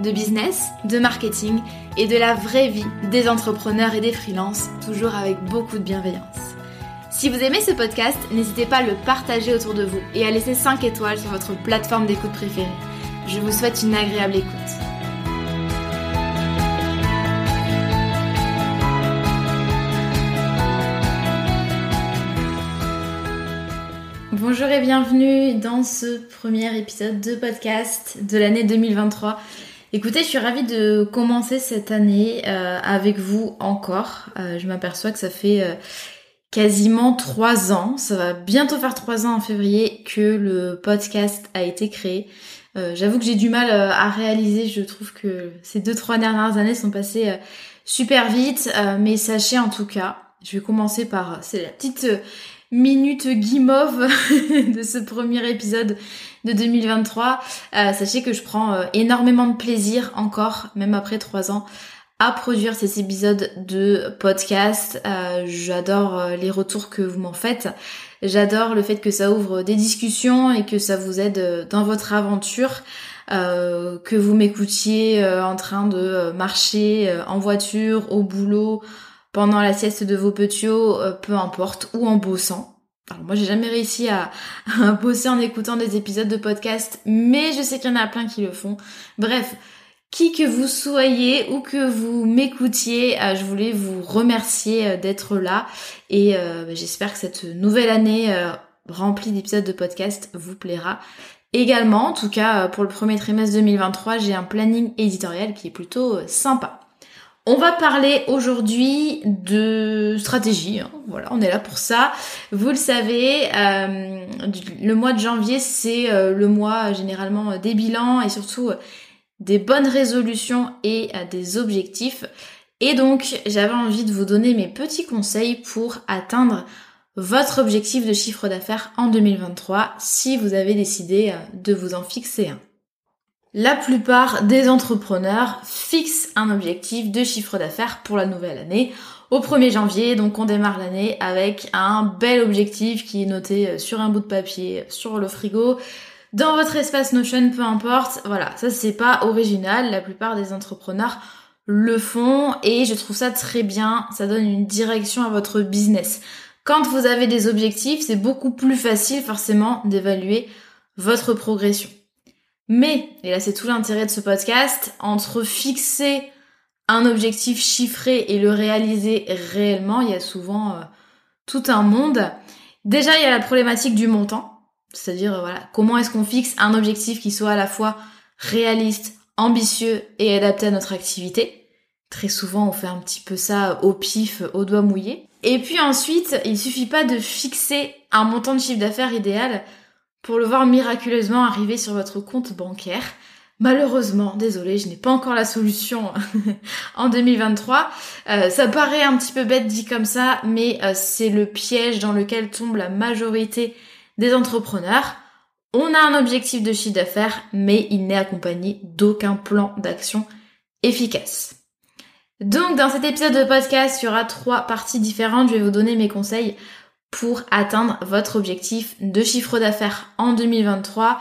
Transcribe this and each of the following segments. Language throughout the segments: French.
de business, de marketing et de la vraie vie des entrepreneurs et des freelances, toujours avec beaucoup de bienveillance. Si vous aimez ce podcast, n'hésitez pas à le partager autour de vous et à laisser 5 étoiles sur votre plateforme d'écoute préférée. Je vous souhaite une agréable écoute. Bonjour et bienvenue dans ce premier épisode de podcast de l'année 2023. Écoutez, je suis ravie de commencer cette année euh, avec vous encore. Euh, je m'aperçois que ça fait euh, quasiment trois ans, ça va bientôt faire trois ans en février que le podcast a été créé. J'avoue que j'ai du mal à réaliser, je trouve que ces deux trois dernières années sont passées super vite, mais sachez en tout cas, je vais commencer par, c'est la petite minute guimauve de ce premier épisode de 2023. Euh, sachez que je prends euh, énormément de plaisir encore, même après trois ans, à produire ces épisodes de podcast. Euh, j'adore les retours que vous m'en faites. J'adore le fait que ça ouvre des discussions et que ça vous aide dans votre aventure. que vous m'écoutiez en train de marcher en voiture, au boulot, pendant la sieste de vos petits peu importe, ou en bossant. Alors moi j'ai jamais réussi à, bosser en écoutant des épisodes de podcast, mais je sais qu'il y en a plein qui le font. Bref, qui que vous soyez ou que vous m'écoutiez, euh, je voulais vous remercier euh, d'être là et euh, bah, j'espère que cette nouvelle année remplie d'épisodes de podcast vous plaira. Également, en tout cas pour le premier trimestre 2023, j'ai un planning éditorial qui est plutôt sympa. On va parler aujourd'hui de stratégie. Hein. Voilà, on est là pour ça. Vous le savez, euh, le mois de janvier, c'est euh, le mois généralement des bilans et surtout des bonnes résolutions et euh, des objectifs. Et donc, j'avais envie de vous donner mes petits conseils pour atteindre votre objectif de chiffre d'affaires en 2023 si vous avez décidé de vous en fixer un. La plupart des entrepreneurs fixent un objectif de chiffre d'affaires pour la nouvelle année au 1er janvier. Donc on démarre l'année avec un bel objectif qui est noté euh, sur un bout de papier, sur le frigo, dans votre espace Notion, peu importe. Voilà, ça c'est pas original. La plupart des entrepreneurs le font et je trouve ça très bien. Ça donne une direction à votre business. Quand vous avez des objectifs, c'est beaucoup plus facile forcément d'évaluer votre progression. Mais, et là c'est tout l'intérêt de ce podcast, entre fixer un objectif chiffré et le réaliser réellement, il y a souvent euh, tout un monde. Déjà, il y a la problématique du montant, c'est-à-dire euh, voilà, comment est-ce qu'on fixe un objectif qui soit à la fois réaliste, ambitieux et adapté à notre activité? Très souvent, on fait un petit peu ça au pif, au doigt mouillé. Et puis ensuite, il suffit pas de fixer un montant de chiffre d'affaires idéal pour le voir miraculeusement arriver sur votre compte bancaire. Malheureusement, désolé, je n'ai pas encore la solution en 2023. Euh, ça paraît un petit peu bête dit comme ça, mais euh, c'est le piège dans lequel tombe la majorité des entrepreneurs. On a un objectif de chiffre d'affaires, mais il n'est accompagné d'aucun plan d'action efficace. Donc dans cet épisode de podcast, il y aura trois parties différentes. Je vais vous donner mes conseils pour atteindre votre objectif de chiffre d'affaires en 2023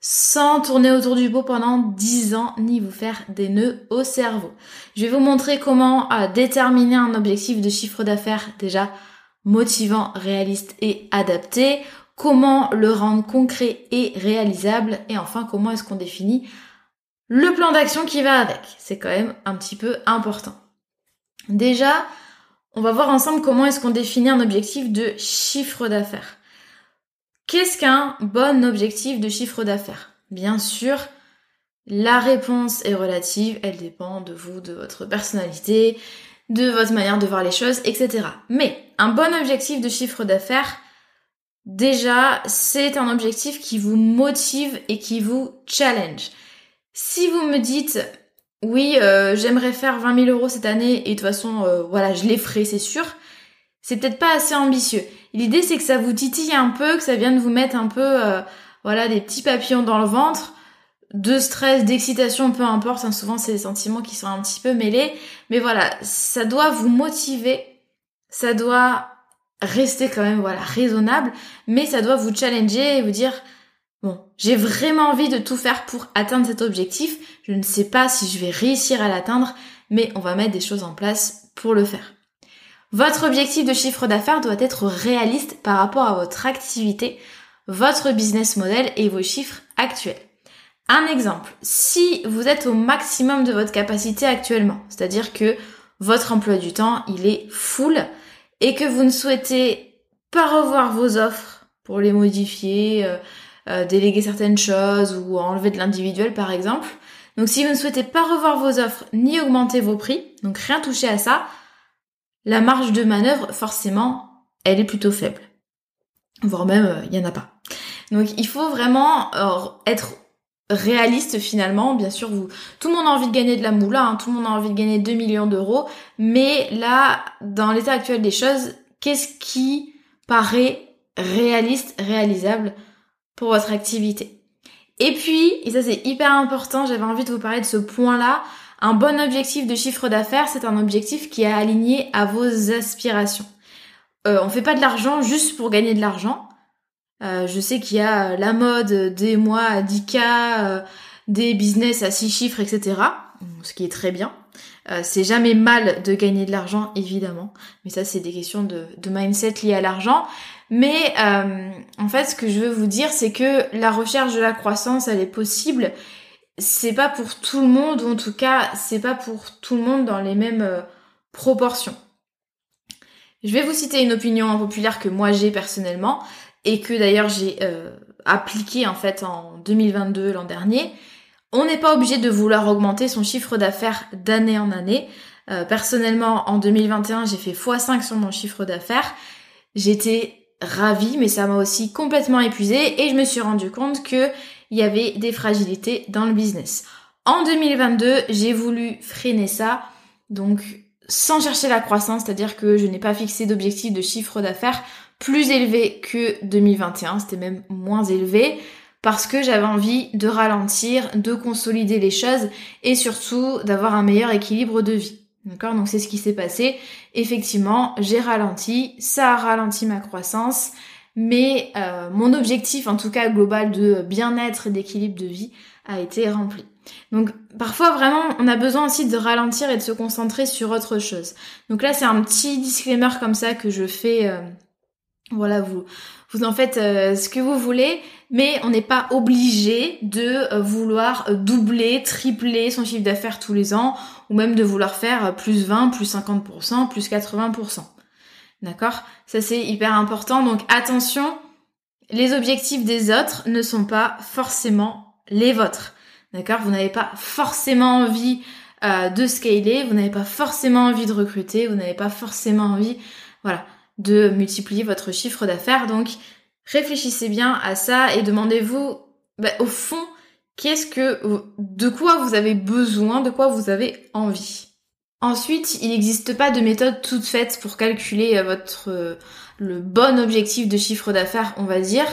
sans tourner autour du pot pendant 10 ans ni vous faire des nœuds au cerveau. Je vais vous montrer comment euh, déterminer un objectif de chiffre d'affaires déjà motivant, réaliste et adapté, comment le rendre concret et réalisable et enfin comment est-ce qu'on définit le plan d'action qui va avec. C'est quand même un petit peu important. Déjà, on va voir ensemble comment est-ce qu'on définit un objectif de chiffre d'affaires. Qu'est-ce qu'un bon objectif de chiffre d'affaires? Bien sûr, la réponse est relative, elle dépend de vous, de votre personnalité, de votre manière de voir les choses, etc. Mais un bon objectif de chiffre d'affaires, déjà, c'est un objectif qui vous motive et qui vous challenge. Si vous me dites, oui, euh, j'aimerais faire 20 000 euros cette année et de toute façon, euh, voilà, je les ferai, c'est sûr. C'est peut-être pas assez ambitieux. L'idée, c'est que ça vous titille un peu, que ça vienne vous mettre un peu, euh, voilà, des petits papillons dans le ventre, de stress, d'excitation, peu importe. Hein, souvent, c'est des sentiments qui sont un petit peu mêlés. Mais voilà, ça doit vous motiver. Ça doit rester quand même, voilà, raisonnable. Mais ça doit vous challenger et vous dire, j'ai vraiment envie de tout faire pour atteindre cet objectif. Je ne sais pas si je vais réussir à l'atteindre, mais on va mettre des choses en place pour le faire. Votre objectif de chiffre d'affaires doit être réaliste par rapport à votre activité, votre business model et vos chiffres actuels. Un exemple, si vous êtes au maximum de votre capacité actuellement, c'est-à-dire que votre emploi du temps, il est full et que vous ne souhaitez pas revoir vos offres pour les modifier, euh, euh, déléguer certaines choses ou enlever de l'individuel par exemple. Donc si vous ne souhaitez pas revoir vos offres ni augmenter vos prix, donc rien toucher à ça, la marge de manœuvre forcément elle est plutôt faible. Voire même euh, il n'y en a pas. Donc il faut vraiment être réaliste finalement. Bien sûr, tout le monde a envie de gagner de la moula, hein, tout le monde a envie de gagner 2 millions d'euros, mais là, dans l'état actuel des choses, qu'est-ce qui paraît réaliste, réalisable pour votre activité. Et puis, et ça c'est hyper important, j'avais envie de vous parler de ce point-là, un bon objectif de chiffre d'affaires, c'est un objectif qui est aligné à vos aspirations. Euh, on fait pas de l'argent juste pour gagner de l'argent. Euh, je sais qu'il y a la mode des mois à 10K, euh, des business à 6 chiffres, etc. Ce qui est très bien. Euh, c'est jamais mal de gagner de l'argent, évidemment. Mais ça, c'est des questions de mindset liées à l'argent. Mais euh, en fait, ce que je veux vous dire, c'est que la recherche de la croissance, elle est possible. C'est pas pour tout le monde, ou en tout cas, c'est pas pour tout le monde dans les mêmes euh, proportions. Je vais vous citer une opinion populaire que moi j'ai personnellement et que d'ailleurs j'ai euh, appliqué en fait en 2022 l'an dernier. On n'est pas obligé de vouloir augmenter son chiffre d'affaires d'année en année. personnellement, en 2021, j'ai fait x5 sur mon chiffre d'affaires. J'étais ravie, mais ça m'a aussi complètement épuisée et je me suis rendu compte que il y avait des fragilités dans le business. En 2022, j'ai voulu freiner ça, donc sans chercher la croissance, c'est-à-dire que je n'ai pas fixé d'objectif de chiffre d'affaires plus élevé que 2021, c'était même moins élevé, parce que j'avais envie de ralentir, de consolider les choses et surtout d'avoir un meilleur équilibre de vie. D'accord? Donc c'est ce qui s'est passé. Effectivement, j'ai ralenti, ça a ralenti ma croissance, mais euh, mon objectif, en tout cas global de bien-être et d'équilibre de vie, a été rempli. Donc parfois vraiment, on a besoin aussi de ralentir et de se concentrer sur autre chose. Donc là, c'est un petit disclaimer comme ça que je fais. Euh, voilà, vous vous en faites euh, ce que vous voulez, mais on n'est pas obligé de euh, vouloir euh, doubler, tripler son chiffre d'affaires tous les ans, ou même de vouloir faire plus 20, plus 50%, plus 80%. D'accord? Ça c'est hyper important, donc attention, les objectifs des autres ne sont pas forcément les vôtres. D'accord? Vous n'avez pas forcément envie de scaler, vous n'avez pas forcément envie de recruter, vous n'avez pas forcément envie, voilà, de multiplier votre chiffre d'affaires. Donc réfléchissez bien à ça et demandez-vous bah, au fond qu'est-ce que de quoi vous avez besoin, de quoi vous avez envie. Ensuite, il n'existe pas de méthode toute faite pour calculer euh, votre euh, le bon objectif de chiffre d'affaires, on va dire.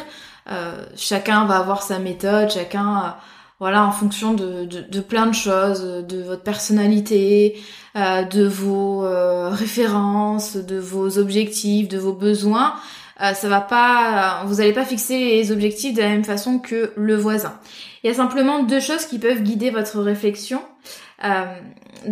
Euh, chacun va avoir sa méthode, chacun voilà, en fonction de, de, plein de choses, de votre personnalité, euh, de vos euh, références, de vos objectifs, de vos besoins. Euh, ça va pas, vous n'allez pas fixer les objectifs de la même façon que le voisin. Il y a simplement deux choses qui peuvent guider votre réflexion.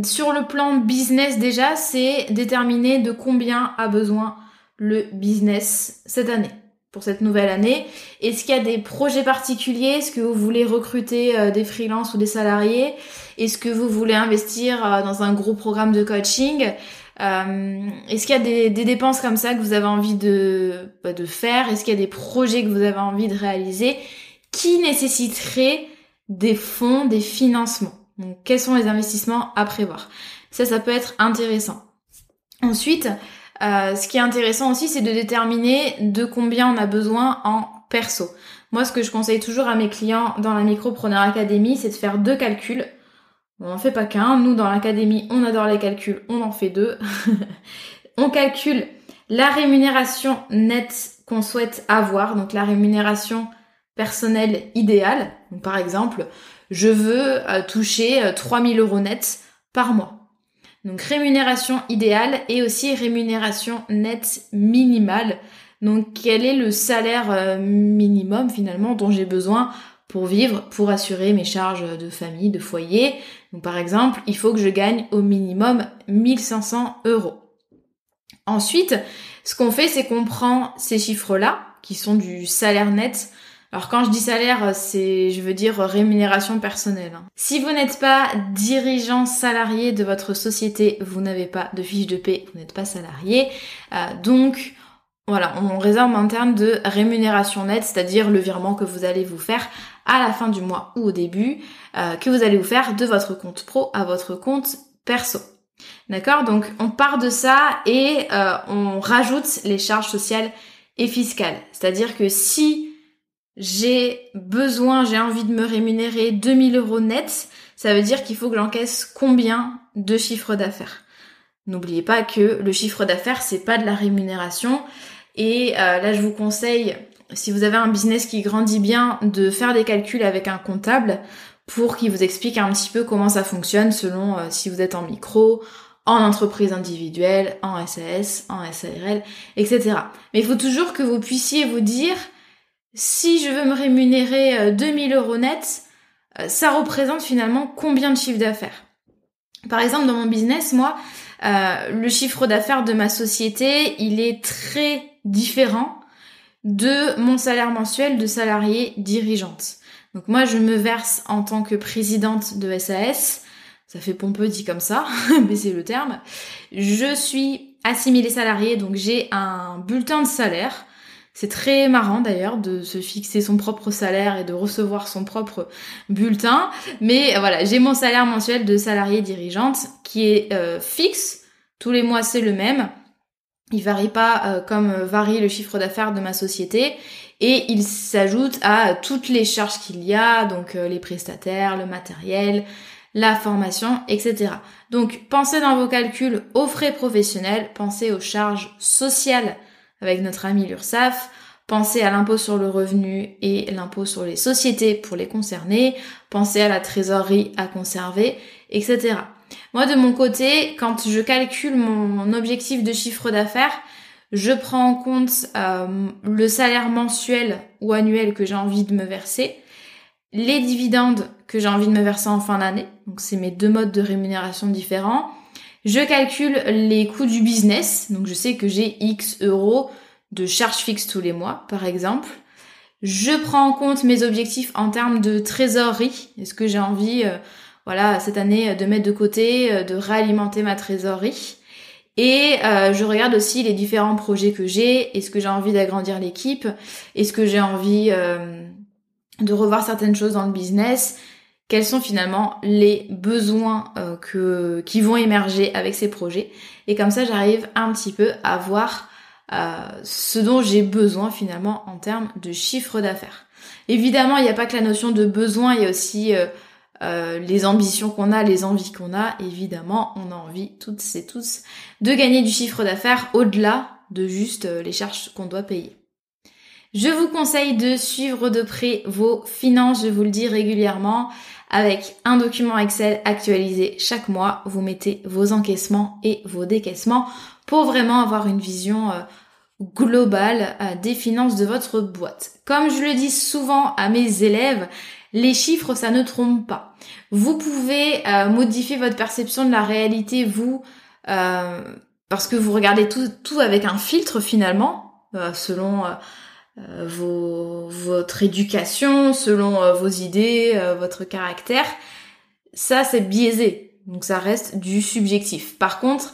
sur le plan business déjà, c'est déterminer de combien a besoin le business cette année pour cette nouvelle année. Est-ce qu'il y a des projets particuliers? Est-ce que vous voulez recruter euh, des freelances ou des salariés? Est-ce que vous voulez investir euh, dans un gros programme de coaching? Est-ce qu'il y a des, dépenses comme ça que vous avez envie de, bah, de faire? Est-ce qu'il y a des projets que vous avez envie de réaliser qui nécessiteraient des fonds, des financements? Donc, quels sont les investissements à prévoir? Ça, ça peut être intéressant. Ensuite, euh, ce qui est intéressant aussi, c'est de déterminer de combien on a besoin en perso. Moi, ce que je conseille toujours à mes clients dans la Micropreneur Academy, c'est de faire deux calculs. On n'en fait pas qu'un. Nous, dans l'académie, on adore les calculs, on en fait deux. on calcule la rémunération nette qu'on souhaite avoir, donc la rémunération personnelle idéale. Par exemple, je veux euh, toucher 3000 euh, euros net par mois. Donc rémunération idéale et aussi rémunération nette minimale. Donc quel est le salaire euh, minimum finalement dont j'ai besoin pour vivre, pour assurer mes charges de famille, de foyer? Donc par exemple, il faut que je gagne au minimum 1500 euros. Ensuite, ce qu'on fait, c'est qu'on prend ces chiffres-là, qui sont du salaire net, alors quand je dis salaire, c'est, je veux dire rémunération personnelle. Hein. Si vous n'êtes pas dirigeant salarié de votre société, vous n'avez pas de fiche de paie, vous n'êtes pas salarié. Euh, donc voilà, on réserve en termes de rémunération nette, c'est-à-dire le virement que vous allez vous faire à la fin du mois ou au début, euh, que vous allez vous faire de votre compte pro à votre compte perso. D'accord? Donc on part de ça et euh, on rajoute les charges sociales et fiscales. C'est-à-dire que si j'ai besoin, j'ai envie de me rémunérer 2000 euros net, ça veut dire qu'il faut que j'encaisse combien de chiffre d'affaires. N'oubliez pas que le chiffre d'affaires, c'est pas de la rémunération. Et euh, là, je vous conseille, si vous avez un business qui grandit bien, de faire des calculs avec un comptable pour qu'il vous explique un petit peu comment ça fonctionne selon euh, si vous êtes en micro, en entreprise individuelle, en SAS, en SARL, etc. Mais il faut toujours que vous puissiez vous dire, si je veux me rémunérer 2000 euh, euros net, euh, ça représente finalement combien de chiffre d'affaires? Par exemple, dans mon business, moi, euh, le chiffre d'affaires de ma société, il est très différent de mon salaire mensuel de salarié dirigeante. Donc moi, je me verse en tant que présidente de SAS. Ça fait pompeux dit comme ça, mais c'est le terme. Je suis assimilée salariée, donc j'ai un bulletin de salaire c'est très marrant d'ailleurs de se fixer son propre salaire et de recevoir son propre bulletin. Mais voilà, j'ai mon salaire mensuel de salarié dirigeante qui est euh, fixe. Tous les mois c'est le même. Il varie pas euh, comme varie le chiffre d'affaires de ma société et il s'ajoute à toutes les charges qu'il y a, donc euh, les prestataires, le matériel, la formation, etc. Donc pensez dans vos calculs aux frais professionnels, pensez aux charges sociales avec notre ami l'URSSAF, pensez à l'impôt sur le revenu et l'impôt sur les sociétés pour les concerner, pensez à la trésorerie à conserver, etc. Moi de mon côté, quand je calcule mon objectif de chiffre d'affaires, je prends en compte euh, le salaire mensuel ou annuel que j'ai envie de me verser, les dividendes que j'ai envie de me verser en fin d'année, donc c'est mes deux modes de rémunération différents, je calcule les coûts du business, donc je sais que j'ai X euros de charges fixes tous les mois, par exemple. Je prends en compte mes objectifs en termes de trésorerie. Est-ce que j'ai envie, euh, voilà, cette année de mettre de côté, euh, de réalimenter ma trésorerie? Et euh, je regarde aussi les différents projets que j'ai. Est-ce que j'ai envie d'agrandir l'équipe? Est-ce que j'ai envie de revoir certaines choses dans le business? Quels sont finalement les besoins euh, que, qui vont émerger avec ces projets. Et comme ça, j'arrive un petit peu à voir euh, ce dont j'ai besoin finalement en termes de chiffre d'affaires. Évidemment, il n'y a pas que la notion de besoin, il y a aussi euh, les ambitions qu'on a, les envies qu'on a. Évidemment, on a envie, toutes et tous, de gagner du chiffre d'affaires au-delà de juste les charges qu'on doit payer. Je vous conseille de suivre de près vos finances, je vous le dis régulièrement. Avec un document Excel actualisé chaque mois, vous mettez vos encaissements et vos décaissements pour vraiment avoir une vision euh, globale euh, des finances de votre boîte. Comme je le dis souvent à mes élèves, les chiffres, ça ne trompe pas. Vous pouvez euh, modifier votre perception de la réalité, vous, parce que vous regardez tout, avec un filtre finalement, selon vos, votre éducation, selon euh, vos idées, euh, votre caractère. Ça, c'est biaisé. Donc ça reste du subjectif. Par contre,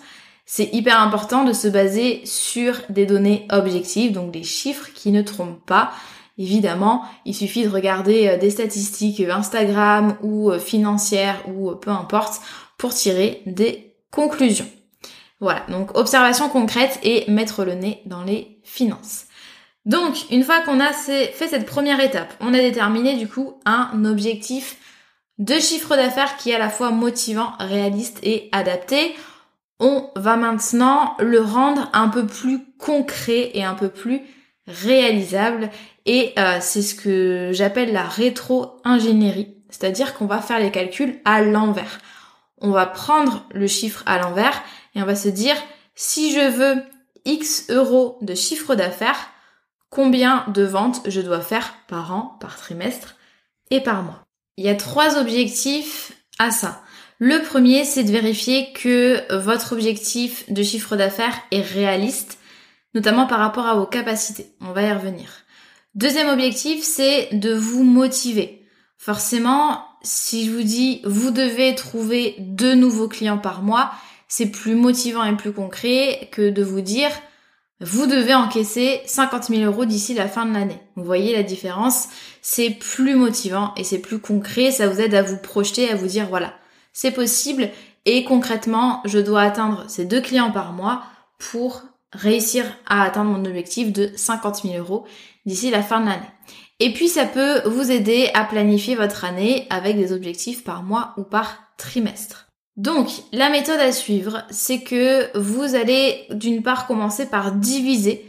C'est hyper important de se baser sur des données objectives, donc des chiffres qui ne trompent pas. Évidemment, il suffit de regarder euh, des statistiques Instagram ou euh, financières ou euh, peu importe pour tirer des conclusions. Voilà, donc observation concrète et mettre le nez dans les finances. Donc, une fois qu'on a fait cette première étape, on a déterminé du coup un objectif de chiffre d'affaires qui est à la fois motivant, réaliste et adapté. On va maintenant le rendre un peu plus concret et un peu plus réalisable. Et euh, c'est ce que j'appelle la rétro-ingénierie. C'est-à-dire qu'on va faire les calculs à l'envers. On va prendre le chiffre à l'envers et on va se dire si je veux X euros de chiffre d'affaires, combien de ventes je dois faire par an, par trimestre et par mois. Il y a trois objectifs à ça. Le premier, c'est de vérifier que votre objectif de chiffre d'affaires est réaliste, notamment par rapport à vos capacités. On va y revenir. Deuxième objectif, c'est de vous motiver. Forcément, si je vous dis vous devez trouver deux nouveaux clients par mois, c'est plus motivant et plus concret que de vous dire vous devez encaisser 50 000 euros d'ici la fin de l'année. Vous voyez la différence? C'est plus motivant et c'est plus concret. Ça vous aide à vous projeter, à vous dire voilà, c'est possible et concrètement, je dois atteindre ces deux clients par mois pour réussir à atteindre mon objectif de 50 000 euros d'ici la fin de l'année. Et puis ça peut vous aider à planifier votre année avec des objectifs par mois ou par trimestre. Donc, la méthode à suivre, c'est que vous allez d'une part commencer par diviser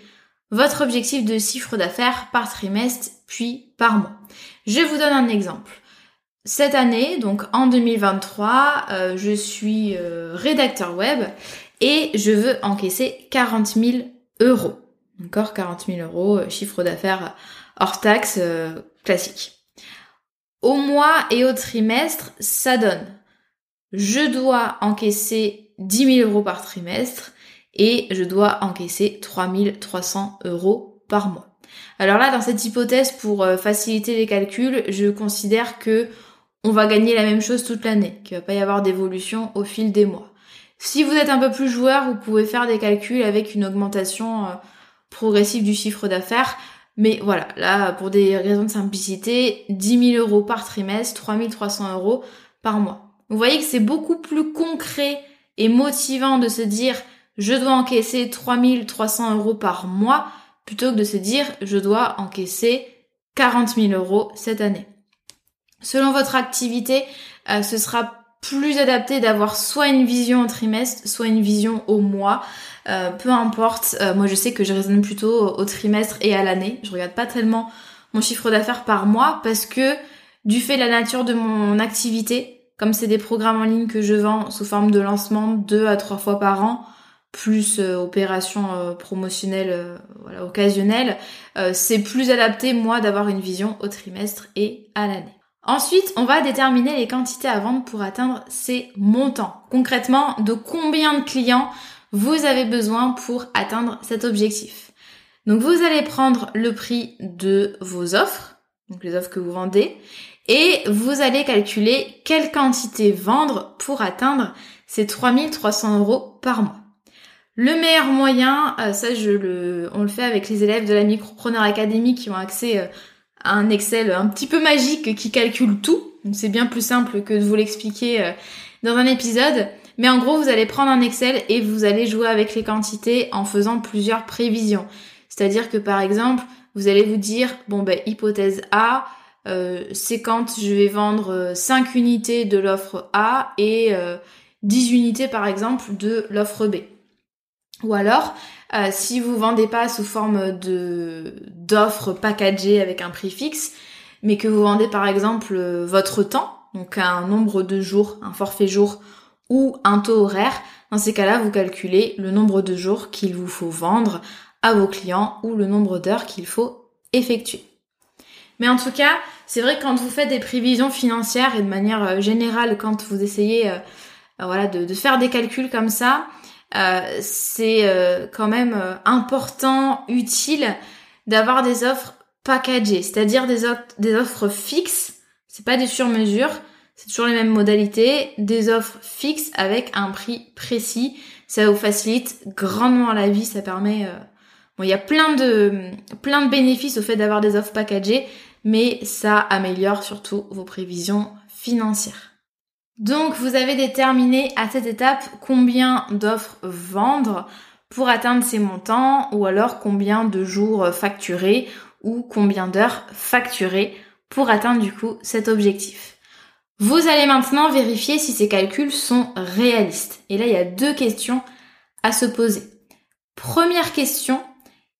votre objectif de chiffre d'affaires par trimestre, puis par mois. Je vous donne un exemple. Cette année, donc en 2023, euh, je suis euh, rédacteur web et je veux encaisser 40 000 euros. Encore 40 000 euros, euh, chiffre d'affaires hors taxe classique. Au mois et au trimestre, ça donne je dois encaisser 10 000 euros par trimestre et je dois encaisser 3300 euros par mois. Alors là, dans cette hypothèse, pour euh, faciliter les calculs, je considère que on va gagner la même chose toute l'année, qu'il va pas y avoir d'évolution au fil des mois. Si vous êtes un peu plus joueur, vous pouvez faire des calculs avec une augmentation euh, progressive du chiffre d'affaires. Mais voilà, là, pour des raisons de simplicité, 10 000 euros par trimestre, 3300 euros par mois. Vous voyez que c'est beaucoup plus concret et motivant de se dire je dois encaisser 3300 euros par mois plutôt que de se dire je dois encaisser 40 000 euros cette année. Selon votre activité, euh, ce sera plus adapté d'avoir soit une vision au trimestre, soit une vision au mois. Euh, peu importe, euh, moi je sais que je raisonne plutôt au trimestre et à l'année. Je regarde pas tellement mon chiffre d'affaires par mois parce que du fait de la nature de mon activité, comme c'est des programmes en ligne que je vends sous forme de lancement deux à trois fois par an, plus euh, opérations euh, promotionnelles euh, occasionnelles, c'est plus adapté moi d'avoir une vision au trimestre et à l'année. Ensuite, on va déterminer les quantités à vendre pour atteindre ces montants. Concrètement, de combien de clients vous avez besoin pour atteindre cet objectif? Donc vous allez prendre le prix de vos offres, donc les offres que vous vendez, et vous allez calculer quelle quantité vendre pour atteindre ces 3300 euros par mois. Le meilleur moyen, euh, ça je le, on le fait avec les élèves de la Micropreneur Academy qui ont accès euh, à un Excel un petit peu magique qui calcule tout. C'est bien plus simple que de vous l'expliquer euh, dans un épisode. Mais en gros, vous allez prendre un Excel et vous allez jouer avec les quantités en faisant plusieurs prévisions. C'est-à-dire que par exemple, vous allez vous dire, bon ben hypothèse A, euh, c'est quand je vais vendre 5 euh, unités de l'offre A et 10 euh, unités par exemple de l'offre B. Ou alors, si vous vendez pas sous forme de d'offres packagées avec un prix fixe, mais que vous vendez par exemple votre temps, donc un nombre de jours, un forfait jour ou un taux horaire, dans ces cas-là, vous calculez le nombre de jours qu'il vous faut vendre à vos clients ou le nombre d'heures qu'il faut effectuer. Mais en tout cas, c'est vrai que quand vous faites des prévisions financières et de manière euh, générale, quand vous essayez euh, euh, voilà, de, faire des calculs comme ça, c'est quand même important, utile d'avoir des offres packagées, c'est-à-dire des, des offres fixes, c'est pas des sur-mesures, c'est toujours les mêmes modalités, des offres fixes avec un prix précis. Ça vous facilite grandement la vie, ça permet... Euh, bon, il y a plein de, plein de bénéfices au fait d'avoir des offres packagées, mais ça améliore surtout vos prévisions financières. Donc vous avez déterminé à cette étape combien d'offres vendre pour atteindre ces montants ou alors combien de jours facturés ou combien d'heures facturées pour atteindre du coup cet objectif. Vous allez maintenant vérifier si ces calculs sont réalistes. Et là, il y a deux questions à se poser. Première question,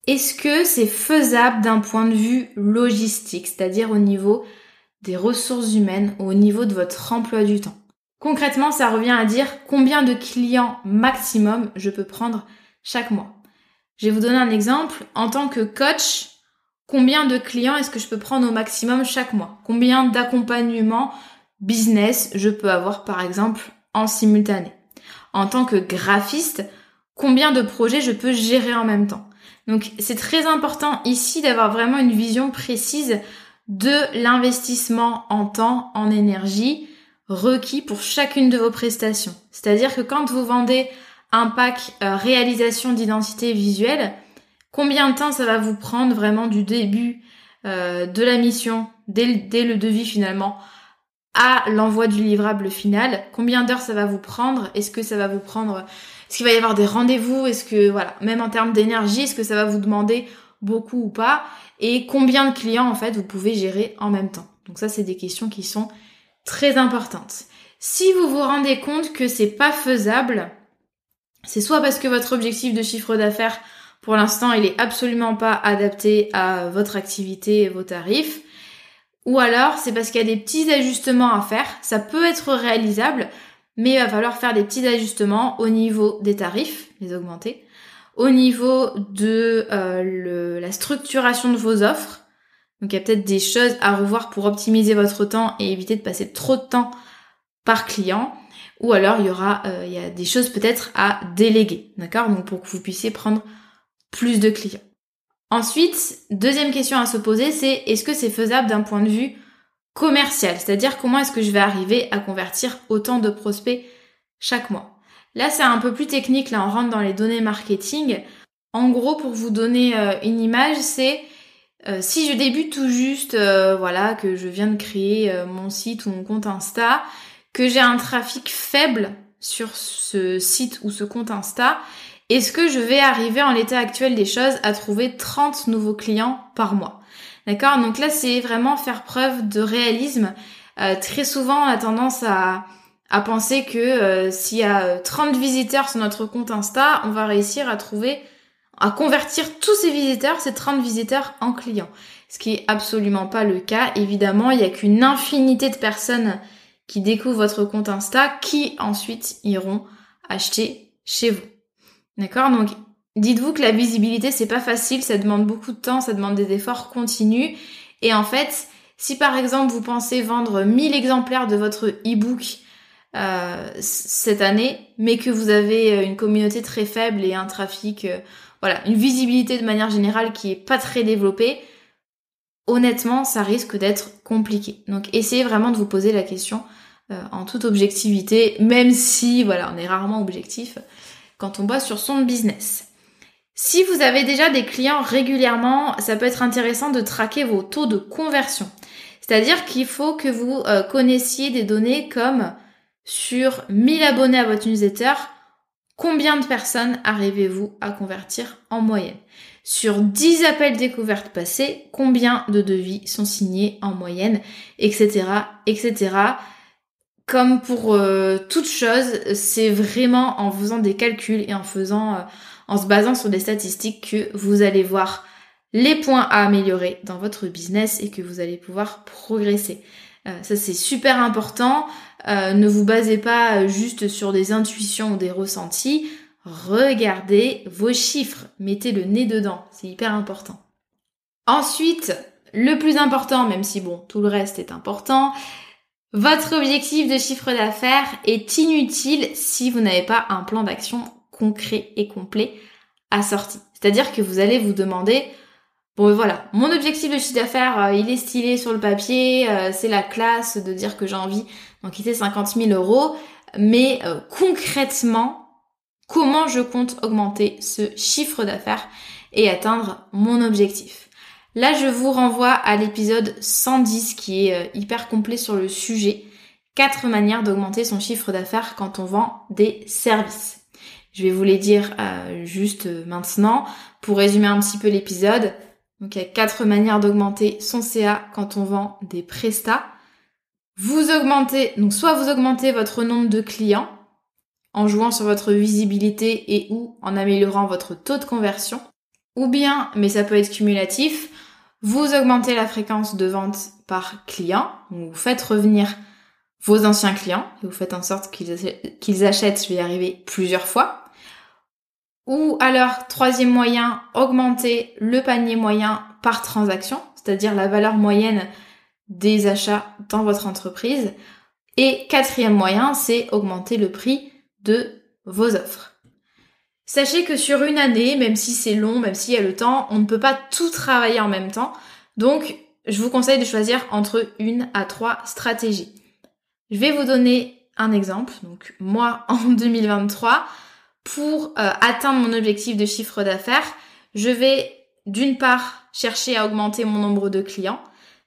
est-ce que c'est faisable d'un point de vue logistique, c'est-à-dire au niveau des ressources humaines au niveau de votre emploi du temps? Concrètement, ça revient à dire combien de clients maximum je peux prendre chaque mois. Je vais vous donner un exemple. En tant que coach, combien de clients est-ce que je peux prendre au maximum chaque mois? Combien d'accompagnements business je peux avoir par exemple en simultané? En tant que graphiste, combien de projets je peux gérer en même temps? Donc c'est très important ici d'avoir vraiment une vision précise de l'investissement en temps, en énergie requis pour chacune de vos prestations. C'est-à-dire que quand vous vendez un pack euh, réalisation d'identité visuelle, combien de temps ça va vous prendre vraiment du début euh, de la mission, dès le, devis finalement, à l'envoi du livrable final? Combien d'heures ça va vous prendre? Est-ce que ça va vous prendre Est-ce qu'il va y avoir des rendez-vous? Est-ce que voilà, même en termes d'énergie, est-ce que ça va vous demander beaucoup ou pas? Et combien de clients en fait vous pouvez gérer en même temps? Donc ça c'est des questions qui sont très importantes. Si vous vous rendez compte que c'est pas faisable, c'est soit parce que votre objectif de chiffre d'affaires, pour l'instant, il est absolument pas adapté à votre activité et vos tarifs, ou alors c'est parce qu'il y a des petits ajustements à faire. Ça peut être réalisable, mais il va falloir faire des petits ajustements au niveau des tarifs, les augmenter, au niveau de euh, la structuration de vos offres. Donc il y a peut-être des choses à revoir pour optimiser votre temps et éviter de passer trop de temps par client ou alors il y aura euh, il y a des choses peut-être à déléguer, d'accord? Donc pour que vous puissiez prendre plus de clients. Ensuite, deuxième question à se poser, c'est est-ce que c'est faisable d'un point de vue commercial. C'est-à-dire comment est-ce que je vais arriver à convertir autant de prospects chaque mois. Là, c'est un peu plus technique, là on rentre dans les données marketing. En gros, pour vous donner euh, une image, c'est euh, si je débute tout juste, voilà, que je viens de créer mon site ou mon compte Insta, que j'ai un trafic faible sur ce site ou ce compte Insta, est-ce que je vais arriver en l'état actuel des choses à trouver 30 nouveaux clients par mois? D'accord Donc là, c'est vraiment faire preuve de réalisme. Euh, très souvent, on a tendance à, penser que euh, s'il y a 30 visiteurs sur notre compte Insta, on va réussir à trouver, à convertir tous ces visiteurs, ces 30 visiteurs en clients. Ce qui est absolument pas le cas. Évidemment, il n'y a qu'une infinité de personnes qui découvrent votre compte Insta qui ensuite iront acheter chez vous. D'accord Donc dites-vous que la visibilité c'est pas facile, ça demande beaucoup de temps, ça demande des efforts continus et en fait, si par exemple vous pensez vendre 1000 exemplaires de votre e-book euh, cette année, mais que vous avez euh, une communauté très faible et un trafic, euh, voilà, une visibilité de manière générale qui est pas très développée, honnêtement, ça risque d'être compliqué. Donc essayez vraiment de vous poser la question en toute objectivité, même si voilà, on est rarement objectif quand on bosse sur son business. Si vous avez déjà des clients régulièrement, ça peut être intéressant de traquer vos taux de conversion. C'est-à-dire qu'il faut que vous euh, connaissiez des données comme sur 1000 abonnés à votre newsletter, combien de personnes arrivez-vous à convertir en moyenne? Sur 10 appels découvertes passés, combien de devis sont signés en moyenne, etc., etc comme pour euh, toute chose, c'est vraiment en faisant des calculs et en faisant, euh, en se basant sur des statistiques que vous allez voir les points à améliorer dans votre business et que vous allez pouvoir progresser. Euh, ça c'est super important. ne vous basez pas juste sur des intuitions ou des ressentis. Regardez vos chiffres, mettez le nez dedans, c'est hyper important. Ensuite, le plus important, même si bon, tout le reste est important, votre objectif de chiffre d'affaires est inutile si vous n'avez pas un plan d'action concret et complet assorti. C'est-à-dire que vous allez vous demander, bon voilà, mon objectif de chiffre d'affaires, euh, il est stylé sur le papier, euh, c'est la classe de dire que j'ai envie d'en quitter 50 000 euros, mais euh, concrètement, comment je compte augmenter ce chiffre d'affaires et atteindre mon objectif? Là, je vous renvoie à l'épisode 110 qui est hyper complet sur le sujet. Quatre manières d'augmenter son chiffre d'affaires quand on vend des services. Je vais vous les dire euh, juste euh, maintenant pour résumer un petit peu l'épisode. Donc il y a quatre manières d'augmenter son CA quand on vend des prestats. Vous augmentez, donc soit vous augmentez votre nombre de clients en jouant sur votre visibilité et ou en améliorant votre taux de conversion, ou bien, mais ça peut être cumulatif, vous augmentez la fréquence de vente par client, vous faites revenir vos anciens clients et vous faites en sorte qu'ils achètent, je vais y arriver, plusieurs fois. Ou alors, troisième moyen, augmenter le panier moyen par transaction, c'est-à-dire la valeur moyenne des achats dans votre entreprise. Et quatrième moyen, c'est augmenter le prix de vos offres. Sachez que sur une année, même si c'est long, même s'il y a le temps, on ne peut pas tout travailler en même temps. Donc, je vous conseille de choisir entre une à trois stratégies. Je vais vous donner un exemple. Donc, moi, en 2023, pour euh, atteindre mon objectif de chiffre d'affaires, je vais d'une part chercher à augmenter mon nombre de clients,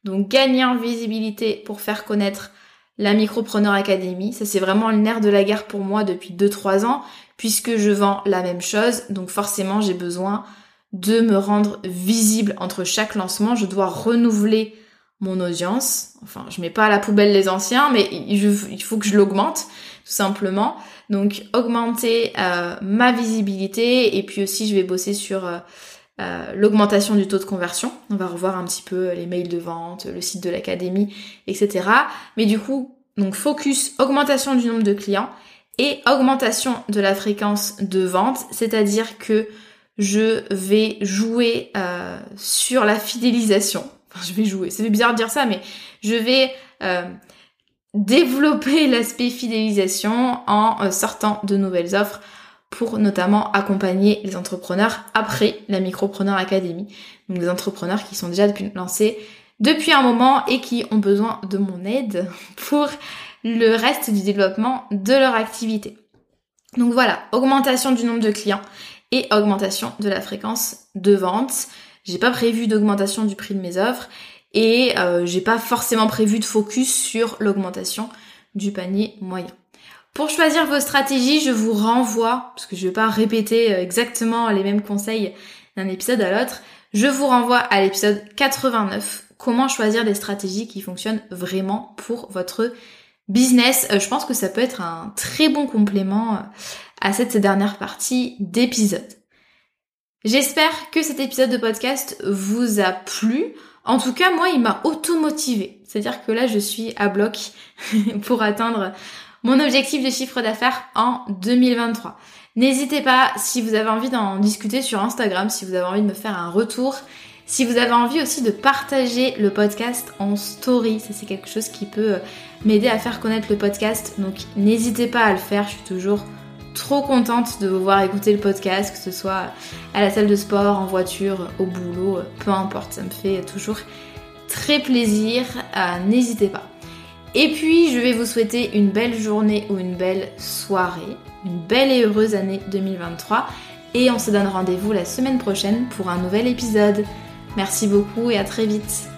donc gagner en visibilité pour faire connaître la Micropreneur Academy. Ça c'est vraiment le nerf de la guerre pour moi depuis 2-3 ans puisque je vends la même chose. Donc forcément j'ai besoin de me rendre visible entre chaque lancement. Je dois renouveler mon audience. Enfin, je mets pas à la poubelle les anciens, mais il faut que je l'augmente, tout simplement. Donc, augmenter euh, ma visibilité et puis aussi, je vais bosser sur euh, euh, l'augmentation du taux de conversion. On va revoir un petit peu les mails de vente, le site de l'académie, etc. Mais du coup, donc focus augmentation du nombre de clients et augmentation de la fréquence de vente, c'est-à-dire que je vais jouer sur la fidélisation. Enfin, je vais jouer, ça fait bizarre de dire ça, mais je vais développer l'aspect fidélisation en sortant de nouvelles offres pour notamment accompagner les entrepreneurs après la Micropreneur Academy. Donc des entrepreneurs qui sont déjà lancés depuis un moment et qui ont besoin de mon aide pour le reste du développement de leur activité. Donc voilà, augmentation du nombre de clients et augmentation de la fréquence de vente. J'ai pas prévu d'augmentation du prix de mes offres et euh, j'ai pas forcément prévu de focus sur l'augmentation du panier moyen. Pour choisir vos stratégies, je vous renvoie, parce que je vais pas répéter euh, exactement les mêmes conseils d'un épisode à l'autre, je vous renvoie à l'épisode 89, comment choisir des stratégies qui fonctionnent vraiment pour votre business. Euh, je pense que ça peut être un très bon complément euh, à cette dernière partie d'épisode. J'espère que cet épisode de podcast vous a plu. En tout cas, moi, il m'a auto-motivé. C'est-à-dire que là, je suis à bloc pour atteindre mon objectif de chiffre d'affaires en 2023. N'hésitez pas, si vous avez envie d'en discuter sur Instagram, si vous avez envie de me faire un retour, si vous avez envie aussi de partager le podcast en story, ça c'est quelque chose qui peut m'aider à faire connaître le podcast. Donc n'hésitez pas à le faire, je suis toujours trop contente de vous voir écouter le podcast, que ce soit à la salle de sport, en voiture, au boulot, peu importe, ça me fait toujours très plaisir. Euh, n'hésitez pas. Et puis, je vais vous souhaiter une belle journée ou une belle soirée, une belle et heureuse année 2023. Et on se donne rendez-vous la semaine prochaine pour un nouvel épisode. Merci beaucoup et à très vite.